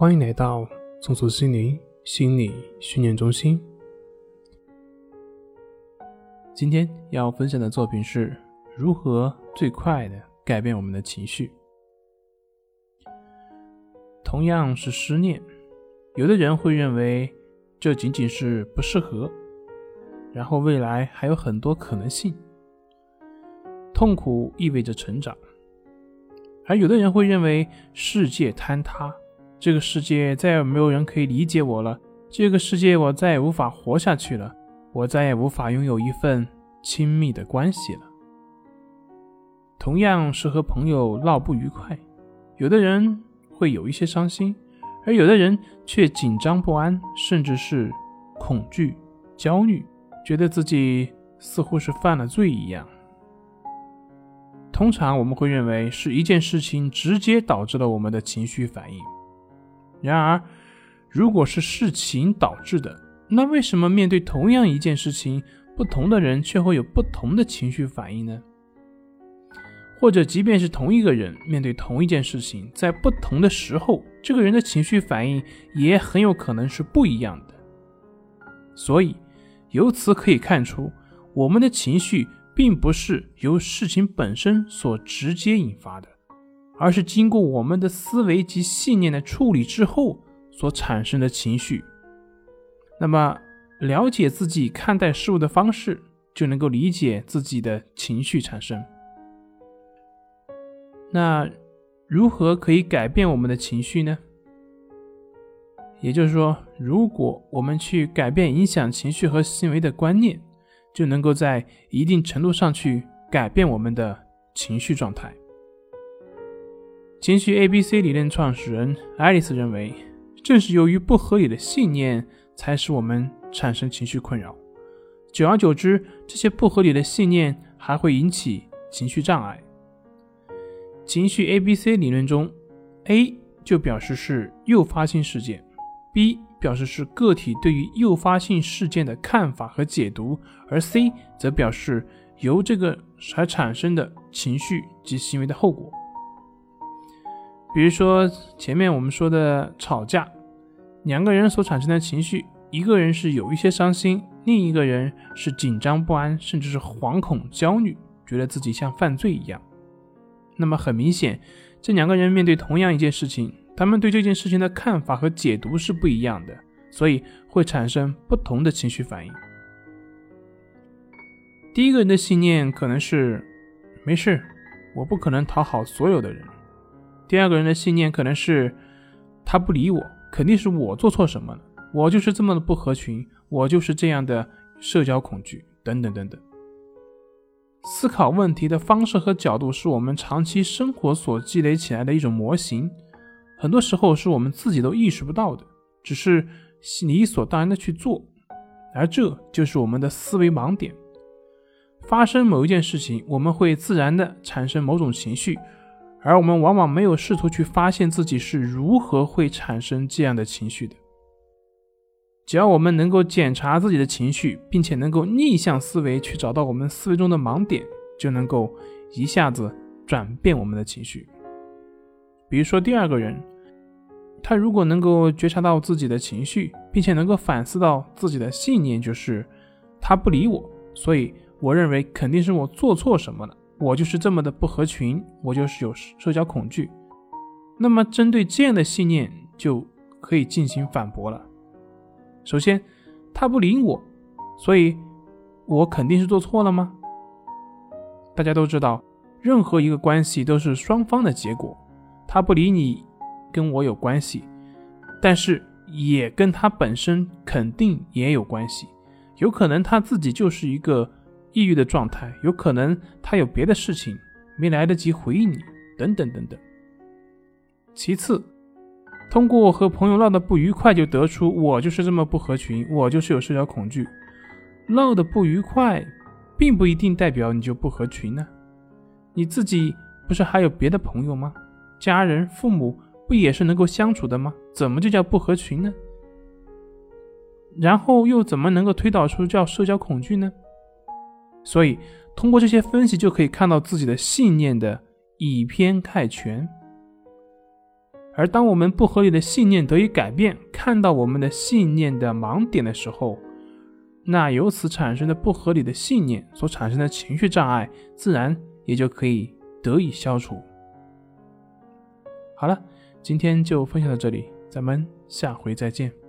欢迎来到松鼠心灵心理训练中心。今天要分享的作品是如何最快的改变我们的情绪。同样是失恋，有的人会认为这仅仅是不适合，然后未来还有很多可能性。痛苦意味着成长，而有的人会认为世界坍塌。这个世界再也没有人可以理解我了，这个世界我再也无法活下去了，我再也无法拥有一份亲密的关系了。同样是和朋友闹不愉快，有的人会有一些伤心，而有的人却紧张不安，甚至是恐惧、焦虑，觉得自己似乎是犯了罪一样。通常我们会认为是一件事情直接导致了我们的情绪反应。然而，如果是事情导致的，那为什么面对同样一件事情，不同的人却会有不同的情绪反应呢？或者，即便是同一个人面对同一件事情，在不同的时候，这个人的情绪反应也很有可能是不一样的。所以，由此可以看出，我们的情绪并不是由事情本身所直接引发的。而是经过我们的思维及信念的处理之后所产生的情绪。那么，了解自己看待事物的方式，就能够理解自己的情绪产生。那如何可以改变我们的情绪呢？也就是说，如果我们去改变影响情绪和行为的观念，就能够在一定程度上去改变我们的情绪状态。情绪 A B C 理论创始人爱丽丝认为，正是由于不合理的信念，才使我们产生情绪困扰。久而久之，这些不合理的信念还会引起情绪障碍。情绪 A B C 理论中，A 就表示是诱发性事件，B 表示是个体对于诱发性事件的看法和解读，而 C 则表示由这个而产生的情绪及行为的后果。比如说前面我们说的吵架，两个人所产生的情绪，一个人是有一些伤心，另一个人是紧张不安，甚至是惶恐焦虑，觉得自己像犯罪一样。那么很明显，这两个人面对同样一件事情，他们对这件事情的看法和解读是不一样的，所以会产生不同的情绪反应。第一个人的信念可能是没事，我不可能讨好所有的人。第二个人的信念可能是，他不理我，肯定是我做错什么了，我就是这么的不合群，我就是这样的社交恐惧，等等等等。思考问题的方式和角度是我们长期生活所积累起来的一种模型，很多时候是我们自己都意识不到的，只是理所当然的去做，而这就是我们的思维盲点。发生某一件事情，我们会自然的产生某种情绪。而我们往往没有试图去发现自己是如何会产生这样的情绪的。只要我们能够检查自己的情绪，并且能够逆向思维去找到我们思维中的盲点，就能够一下子转变我们的情绪。比如说，第二个人，他如果能够觉察到自己的情绪，并且能够反思到自己的信念，就是他不理我，所以我认为肯定是我做错什么了。我就是这么的不合群，我就是有社交恐惧。那么，针对这样的信念，就可以进行反驳了。首先，他不理我，所以我肯定是做错了吗？大家都知道，任何一个关系都是双方的结果。他不理你，跟我有关系，但是也跟他本身肯定也有关系。有可能他自己就是一个。抑郁的状态，有可能他有别的事情没来得及回应你，等等等等。其次，通过和朋友闹得不愉快就得出我就是这么不合群，我就是有社交恐惧。闹得不愉快，并不一定代表你就不合群呢。你自己不是还有别的朋友吗？家人、父母不也是能够相处的吗？怎么就叫不合群呢？然后又怎么能够推导出叫社交恐惧呢？所以，通过这些分析，就可以看到自己的信念的以偏概全。而当我们不合理的信念得以改变，看到我们的信念的盲点的时候，那由此产生的不合理的信念所产生的情绪障碍，自然也就可以得以消除。好了，今天就分享到这里，咱们下回再见。